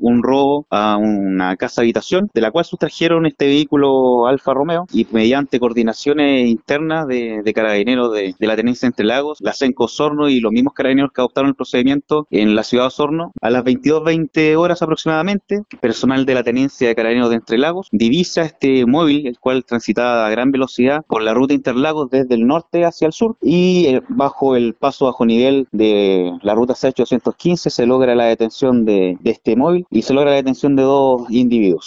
un robo a una casa habitación, de la cual sustrajeron este vehículo Alfa Romeo y mediante coordinaciones internas de, carabineros de, la tenencia Entre Lagos, la CENCO Osorno y los mismos carabineros que adoptaron el procedimiento en la ciudad de Osorno, a las 22.20 horas aproximadamente, personal de la tenencia de carabineros de Entre Lagos divisa este móvil, el cual transitaba a gran velocidad por la ruta Interlagos desde el norte hacia el sur y eh, bajo el paso bajo nivel de la ruta C815 se logra la detención de, de este móvil y se logra la detención de dos individuos.